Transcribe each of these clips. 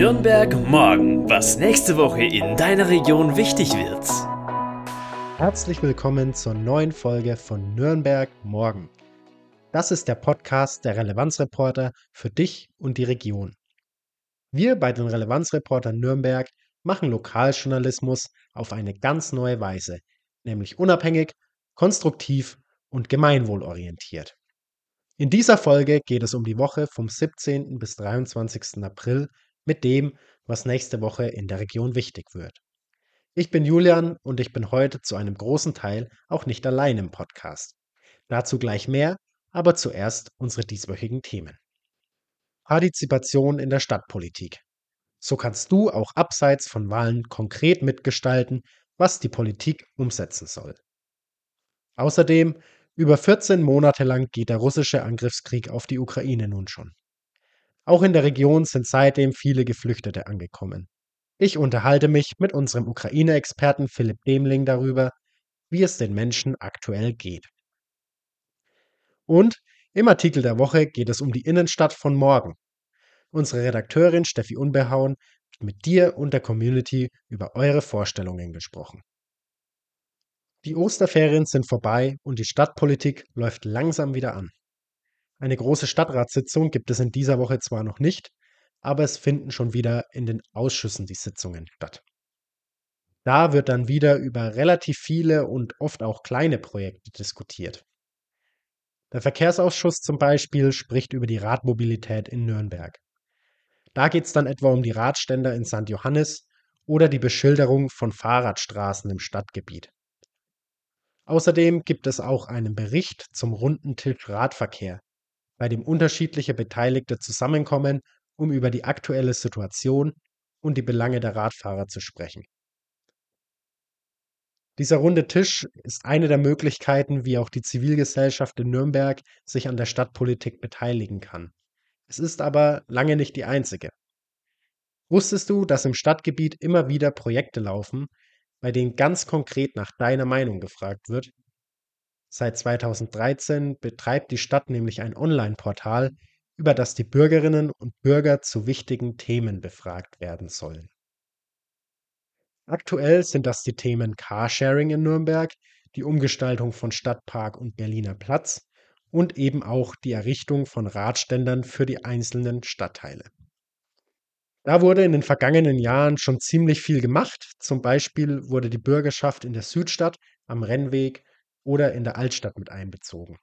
Nürnberg morgen, was nächste Woche in deiner Region wichtig wird. Herzlich willkommen zur neuen Folge von Nürnberg morgen. Das ist der Podcast der Relevanzreporter für dich und die Region. Wir bei den Relevanzreportern Nürnberg machen Lokaljournalismus auf eine ganz neue Weise, nämlich unabhängig, konstruktiv und gemeinwohlorientiert. In dieser Folge geht es um die Woche vom 17. bis 23. April mit dem, was nächste Woche in der Region wichtig wird. Ich bin Julian und ich bin heute zu einem großen Teil auch nicht allein im Podcast. Dazu gleich mehr, aber zuerst unsere dieswöchigen Themen. Partizipation in der Stadtpolitik. So kannst du auch abseits von Wahlen konkret mitgestalten, was die Politik umsetzen soll. Außerdem, über 14 Monate lang geht der russische Angriffskrieg auf die Ukraine nun schon. Auch in der Region sind seitdem viele Geflüchtete angekommen. Ich unterhalte mich mit unserem Ukraine-Experten Philipp Demling darüber, wie es den Menschen aktuell geht. Und im Artikel der Woche geht es um die Innenstadt von morgen. Unsere Redakteurin Steffi Unbehauen hat mit dir und der Community über eure Vorstellungen gesprochen. Die Osterferien sind vorbei und die Stadtpolitik läuft langsam wieder an. Eine große Stadtratssitzung gibt es in dieser Woche zwar noch nicht, aber es finden schon wieder in den Ausschüssen die Sitzungen statt. Da wird dann wieder über relativ viele und oft auch kleine Projekte diskutiert. Der Verkehrsausschuss zum Beispiel spricht über die Radmobilität in Nürnberg. Da geht es dann etwa um die Radständer in St. Johannes oder die Beschilderung von Fahrradstraßen im Stadtgebiet. Außerdem gibt es auch einen Bericht zum runden Tisch Radverkehr, bei dem unterschiedliche Beteiligte zusammenkommen, um über die aktuelle Situation und die Belange der Radfahrer zu sprechen. Dieser runde Tisch ist eine der Möglichkeiten, wie auch die Zivilgesellschaft in Nürnberg sich an der Stadtpolitik beteiligen kann. Es ist aber lange nicht die einzige. Wusstest du, dass im Stadtgebiet immer wieder Projekte laufen, bei denen ganz konkret nach deiner Meinung gefragt wird Seit 2013 betreibt die Stadt nämlich ein Online-Portal, über das die Bürgerinnen und Bürger zu wichtigen Themen befragt werden sollen. Aktuell sind das die Themen Carsharing in Nürnberg, die Umgestaltung von Stadtpark und Berliner Platz und eben auch die Errichtung von Radständern für die einzelnen Stadtteile. Da wurde in den vergangenen Jahren schon ziemlich viel gemacht. Zum Beispiel wurde die Bürgerschaft in der Südstadt am Rennweg oder in der Altstadt mit einbezogen.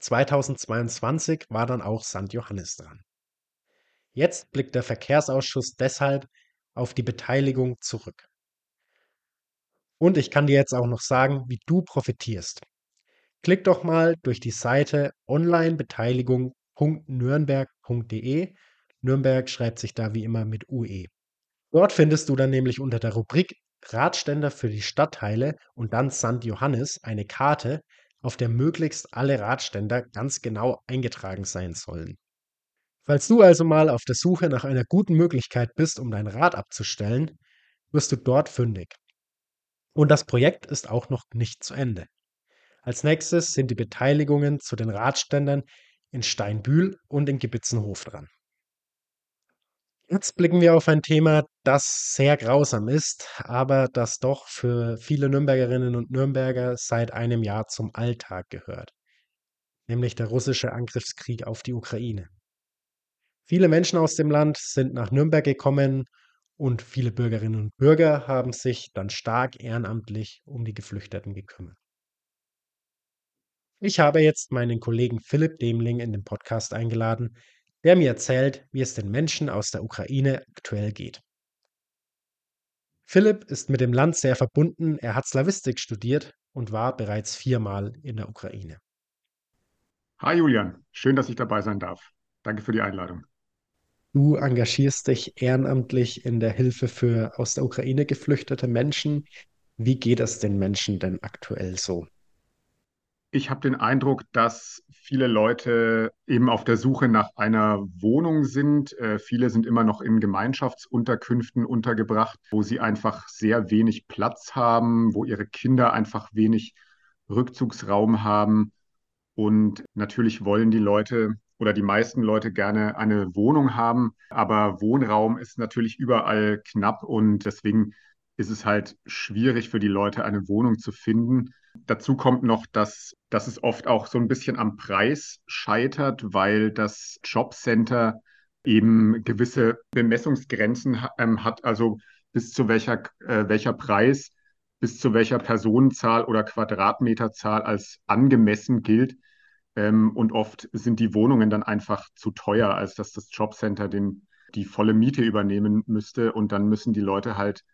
2022 war dann auch St. Johannes dran. Jetzt blickt der Verkehrsausschuss deshalb auf die Beteiligung zurück. Und ich kann dir jetzt auch noch sagen, wie du profitierst. Klick doch mal durch die Seite onlinebeteiligung.nürnberg.de. Nürnberg schreibt sich da wie immer mit UE. Dort findest du dann nämlich unter der Rubrik Radständer für die Stadtteile und dann St. Johannes eine Karte, auf der möglichst alle Radständer ganz genau eingetragen sein sollen. Falls du also mal auf der Suche nach einer guten Möglichkeit bist, um dein Rad abzustellen, wirst du dort fündig. Und das Projekt ist auch noch nicht zu Ende. Als nächstes sind die Beteiligungen zu den Radständern in Steinbühl und in Gebitzenhof dran. Jetzt blicken wir auf ein Thema, das sehr grausam ist, aber das doch für viele Nürnbergerinnen und Nürnberger seit einem Jahr zum Alltag gehört, nämlich der russische Angriffskrieg auf die Ukraine. Viele Menschen aus dem Land sind nach Nürnberg gekommen und viele Bürgerinnen und Bürger haben sich dann stark ehrenamtlich um die Geflüchteten gekümmert. Ich habe jetzt meinen Kollegen Philipp Demling in den Podcast eingeladen, der mir erzählt, wie es den Menschen aus der Ukraine aktuell geht. Philipp ist mit dem Land sehr verbunden, er hat Slawistik studiert und war bereits viermal in der Ukraine. Hi Julian, schön, dass ich dabei sein darf. Danke für die Einladung. Du engagierst dich ehrenamtlich in der Hilfe für aus der Ukraine geflüchtete Menschen. Wie geht es den Menschen denn aktuell so? Ich habe den Eindruck, dass viele Leute eben auf der Suche nach einer Wohnung sind. Äh, viele sind immer noch in Gemeinschaftsunterkünften untergebracht, wo sie einfach sehr wenig Platz haben, wo ihre Kinder einfach wenig Rückzugsraum haben. Und natürlich wollen die Leute oder die meisten Leute gerne eine Wohnung haben, aber Wohnraum ist natürlich überall knapp und deswegen ist es halt schwierig für die Leute, eine Wohnung zu finden. Dazu kommt noch, dass, dass es oft auch so ein bisschen am Preis scheitert, weil das Jobcenter eben gewisse Bemessungsgrenzen ähm, hat, also bis zu welcher, äh, welcher Preis, bis zu welcher Personenzahl oder Quadratmeterzahl als angemessen gilt. Ähm, und oft sind die Wohnungen dann einfach zu teuer, als dass das Jobcenter den, die volle Miete übernehmen müsste. Und dann müssen die Leute halt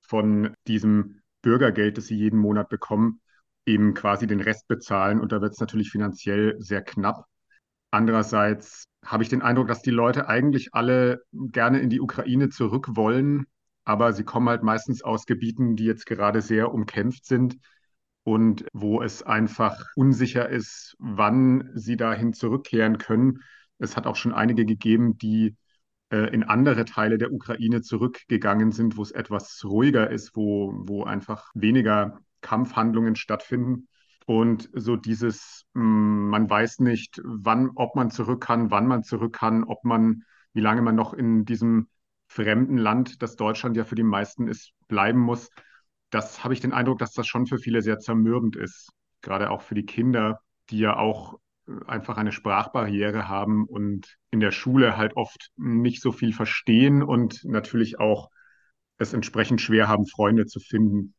von diesem Bürgergeld, das sie jeden Monat bekommen, eben quasi den Rest bezahlen. Und da wird es natürlich finanziell sehr knapp. Andererseits habe ich den Eindruck, dass die Leute eigentlich alle gerne in die Ukraine zurück wollen, aber sie kommen halt meistens aus Gebieten, die jetzt gerade sehr umkämpft sind und wo es einfach unsicher ist, wann sie dahin zurückkehren können. Es hat auch schon einige gegeben, die äh, in andere Teile der Ukraine zurückgegangen sind, wo es etwas ruhiger ist, wo, wo einfach weniger Kampfhandlungen stattfinden. Und so dieses, mm, man weiß nicht, wann, ob man zurück kann, wann man zurück kann, ob man, wie lange man noch in diesem fremden Land, das Deutschland ja für die meisten ist, bleiben muss. Das habe ich den Eindruck, dass das schon für viele sehr zermürbend ist. Gerade auch für die Kinder, die ja auch äh, einfach eine Sprachbarriere haben und in der Schule halt oft nicht so viel verstehen und natürlich auch es entsprechend schwer haben, Freunde zu finden.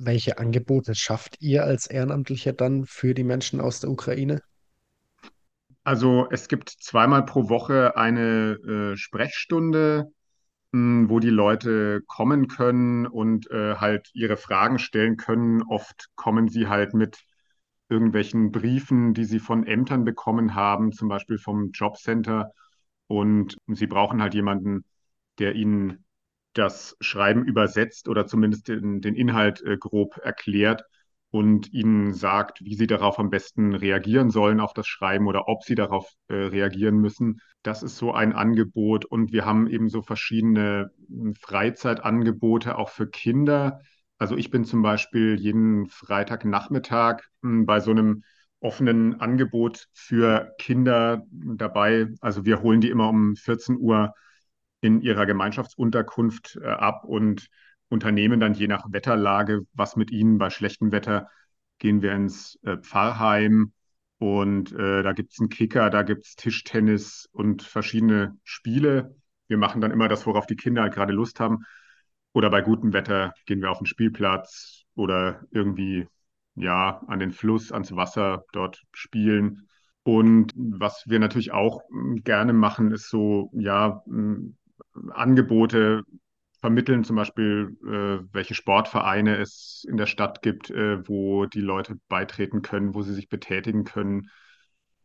Welche Angebote schafft ihr als Ehrenamtlicher dann für die Menschen aus der Ukraine? Also es gibt zweimal pro Woche eine äh, Sprechstunde, mh, wo die Leute kommen können und äh, halt ihre Fragen stellen können. Oft kommen sie halt mit irgendwelchen Briefen, die sie von Ämtern bekommen haben, zum Beispiel vom Jobcenter. Und sie brauchen halt jemanden, der ihnen das Schreiben übersetzt oder zumindest den, den Inhalt äh, grob erklärt und ihnen sagt, wie sie darauf am besten reagieren sollen auf das Schreiben oder ob sie darauf äh, reagieren müssen. Das ist so ein Angebot und wir haben eben so verschiedene hm, Freizeitangebote auch für Kinder. Also ich bin zum Beispiel jeden Freitagnachmittag hm, bei so einem offenen Angebot für Kinder dabei. Also wir holen die immer um 14 Uhr in ihrer Gemeinschaftsunterkunft äh, ab und unternehmen dann je nach Wetterlage was mit ihnen. Bei schlechtem Wetter gehen wir ins äh, Pfarrheim und äh, da gibt es einen Kicker, da gibt es Tischtennis und verschiedene Spiele. Wir machen dann immer das, worauf die Kinder halt gerade Lust haben. Oder bei gutem Wetter gehen wir auf den Spielplatz oder irgendwie ja an den Fluss, ans Wasser dort spielen. Und was wir natürlich auch hm, gerne machen, ist so, ja, hm, Angebote vermitteln, zum Beispiel, äh, welche Sportvereine es in der Stadt gibt, äh, wo die Leute beitreten können, wo sie sich betätigen können.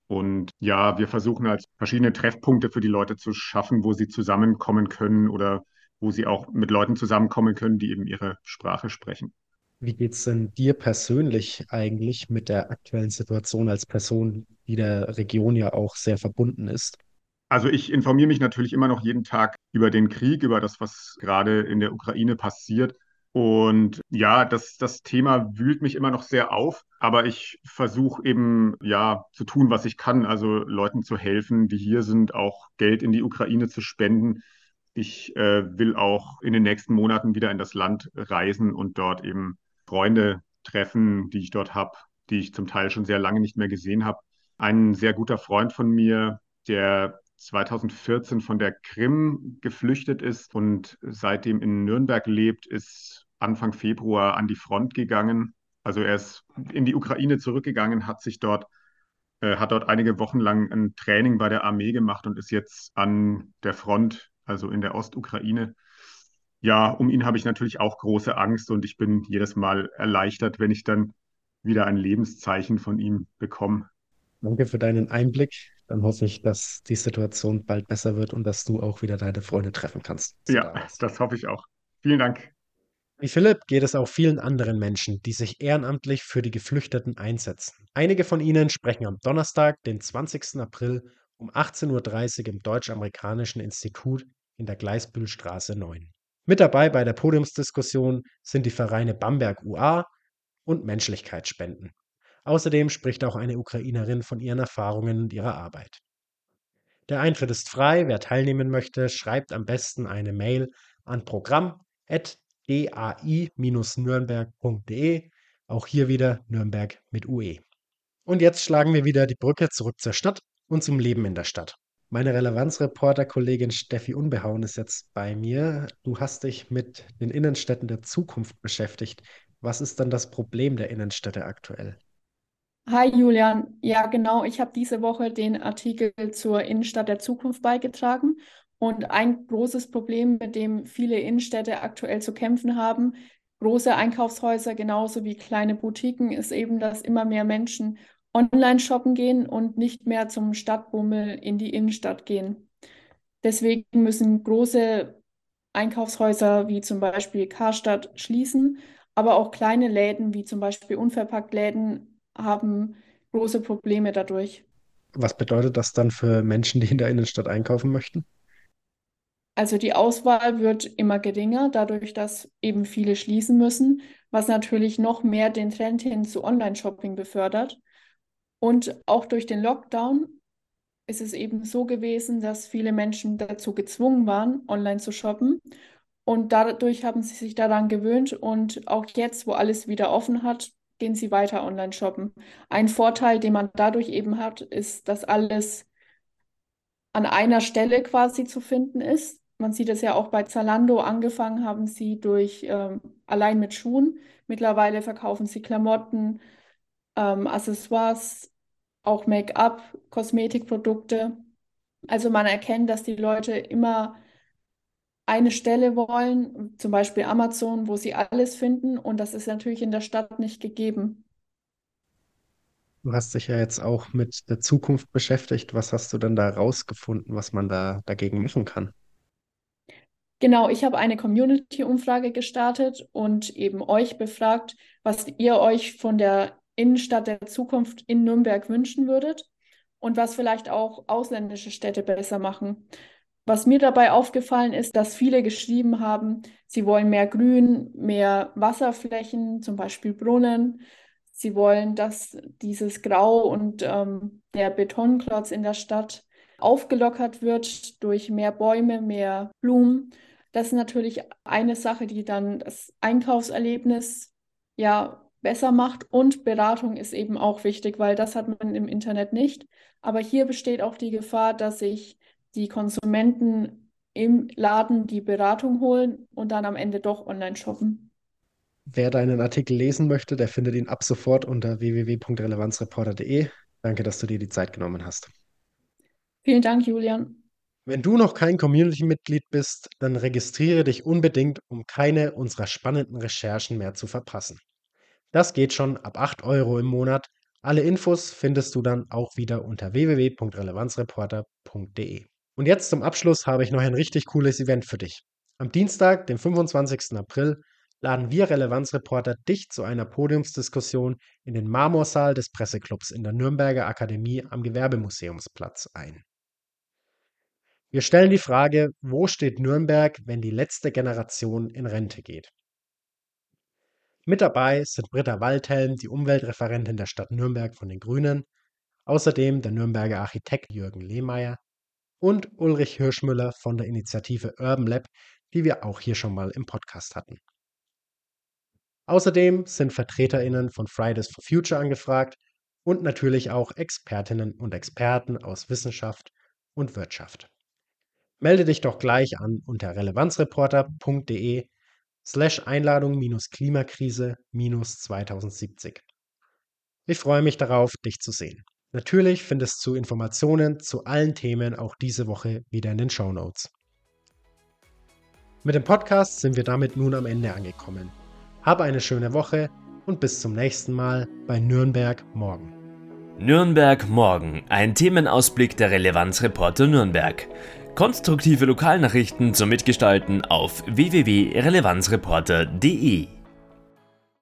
Und ja, wir versuchen halt verschiedene Treffpunkte für die Leute zu schaffen, wo sie zusammenkommen können oder wo sie auch mit Leuten zusammenkommen können, die eben ihre Sprache sprechen. Wie geht es denn dir persönlich eigentlich mit der aktuellen Situation als Person, die der Region ja auch sehr verbunden ist? Also ich informiere mich natürlich immer noch jeden Tag über den Krieg, über das, was gerade in der Ukraine passiert. Und ja, das, das Thema wühlt mich immer noch sehr auf, aber ich versuche eben, ja, zu tun, was ich kann, also Leuten zu helfen, die hier sind, auch Geld in die Ukraine zu spenden. Ich äh, will auch in den nächsten Monaten wieder in das Land reisen und dort eben Freunde treffen, die ich dort habe, die ich zum Teil schon sehr lange nicht mehr gesehen habe. Ein sehr guter Freund von mir, der 2014 von der Krim geflüchtet ist und seitdem in Nürnberg lebt, ist Anfang Februar an die Front gegangen. Also er ist in die Ukraine zurückgegangen, hat sich dort, äh, hat dort einige Wochen lang ein Training bei der Armee gemacht und ist jetzt an der Front, also in der Ostukraine. Ja, um ihn habe ich natürlich auch große Angst und ich bin jedes Mal erleichtert, wenn ich dann wieder ein Lebenszeichen von ihm bekomme. Danke für deinen Einblick. Dann hoffe ich, dass die Situation bald besser wird und dass du auch wieder deine Freunde treffen kannst. Ja, das hoffe ich auch. Vielen Dank. Wie Philipp geht es auch vielen anderen Menschen, die sich ehrenamtlich für die Geflüchteten einsetzen. Einige von ihnen sprechen am Donnerstag, den 20. April um 18.30 Uhr im Deutsch-Amerikanischen Institut in der Gleisbühlstraße 9. Mit dabei bei der Podiumsdiskussion sind die Vereine Bamberg UA und Menschlichkeitsspenden. Außerdem spricht auch eine Ukrainerin von ihren Erfahrungen und ihrer Arbeit. Der Eintritt ist frei. Wer teilnehmen möchte, schreibt am besten eine Mail an programm.dai-nürnberg.de. Auch hier wieder Nürnberg mit UE. Und jetzt schlagen wir wieder die Brücke zurück zur Stadt und zum Leben in der Stadt. Meine Relevanzreporter-Kollegin Steffi Unbehauen ist jetzt bei mir. Du hast dich mit den Innenstädten der Zukunft beschäftigt. Was ist dann das Problem der Innenstädte aktuell? Hi Julian, ja genau, ich habe diese Woche den Artikel zur Innenstadt der Zukunft beigetragen. Und ein großes Problem, mit dem viele Innenstädte aktuell zu kämpfen haben, große Einkaufshäuser genauso wie kleine Boutiquen, ist eben, dass immer mehr Menschen online shoppen gehen und nicht mehr zum Stadtbummel in die Innenstadt gehen. Deswegen müssen große Einkaufshäuser wie zum Beispiel Karstadt schließen, aber auch kleine Läden wie zum Beispiel Unverpacktläden haben große Probleme dadurch. Was bedeutet das dann für Menschen, die in der Innenstadt einkaufen möchten? Also die Auswahl wird immer geringer, dadurch, dass eben viele schließen müssen, was natürlich noch mehr den Trend hin zu Online-Shopping befördert. Und auch durch den Lockdown ist es eben so gewesen, dass viele Menschen dazu gezwungen waren, online zu shoppen. Und dadurch haben sie sich daran gewöhnt. Und auch jetzt, wo alles wieder offen hat, gehen sie weiter online shoppen. Ein Vorteil, den man dadurch eben hat, ist, dass alles an einer Stelle quasi zu finden ist. Man sieht es ja auch bei Zalando. Angefangen haben sie durch ähm, allein mit Schuhen. Mittlerweile verkaufen sie Klamotten, ähm, Accessoires, auch Make-up, Kosmetikprodukte. Also man erkennt, dass die Leute immer eine Stelle wollen, zum Beispiel Amazon, wo sie alles finden und das ist natürlich in der Stadt nicht gegeben. Du hast dich ja jetzt auch mit der Zukunft beschäftigt. Was hast du denn da rausgefunden, was man da dagegen machen kann? Genau, ich habe eine Community-Umfrage gestartet und eben euch befragt, was ihr euch von der Innenstadt der Zukunft in Nürnberg wünschen würdet und was vielleicht auch ausländische Städte besser machen. Was mir dabei aufgefallen ist, dass viele geschrieben haben, sie wollen mehr Grün, mehr Wasserflächen, zum Beispiel Brunnen. Sie wollen, dass dieses Grau und ähm, der Betonklotz in der Stadt aufgelockert wird durch mehr Bäume, mehr Blumen. Das ist natürlich eine Sache, die dann das Einkaufserlebnis ja besser macht. Und Beratung ist eben auch wichtig, weil das hat man im Internet nicht. Aber hier besteht auch die Gefahr, dass sich die Konsumenten im Laden die Beratung holen und dann am Ende doch online shoppen. Wer deinen Artikel lesen möchte, der findet ihn ab sofort unter www.relevanzreporter.de. Danke, dass du dir die Zeit genommen hast. Vielen Dank, Julian. Wenn du noch kein Community-Mitglied bist, dann registriere dich unbedingt, um keine unserer spannenden Recherchen mehr zu verpassen. Das geht schon ab 8 Euro im Monat. Alle Infos findest du dann auch wieder unter www.relevanzreporter.de. Und jetzt zum Abschluss habe ich noch ein richtig cooles Event für dich. Am Dienstag, dem 25. April, laden wir Relevanzreporter dich zu einer Podiumsdiskussion in den Marmorsaal des Presseclubs in der Nürnberger Akademie am Gewerbemuseumsplatz ein. Wir stellen die Frage, wo steht Nürnberg, wenn die letzte Generation in Rente geht? Mit dabei sind Britta Waldhelm, die Umweltreferentin der Stadt Nürnberg von den Grünen, außerdem der Nürnberger Architekt Jürgen Lehmeier und Ulrich Hirschmüller von der Initiative Urban Lab, die wir auch hier schon mal im Podcast hatten. Außerdem sind VertreterInnen von Fridays for Future angefragt und natürlich auch Expertinnen und Experten aus Wissenschaft und Wirtschaft. Melde dich doch gleich an unter relevanzreporter.de slash Einladung minus Klimakrise minus 2070. Ich freue mich darauf, dich zu sehen. Natürlich findest du Informationen zu allen Themen auch diese Woche wieder in den Show Notes. Mit dem Podcast sind wir damit nun am Ende angekommen. Habe eine schöne Woche und bis zum nächsten Mal bei Nürnberg morgen. Nürnberg morgen, ein Themenausblick der Relevanzreporter Nürnberg. Konstruktive Lokalnachrichten zum Mitgestalten auf www.relevanzreporter.de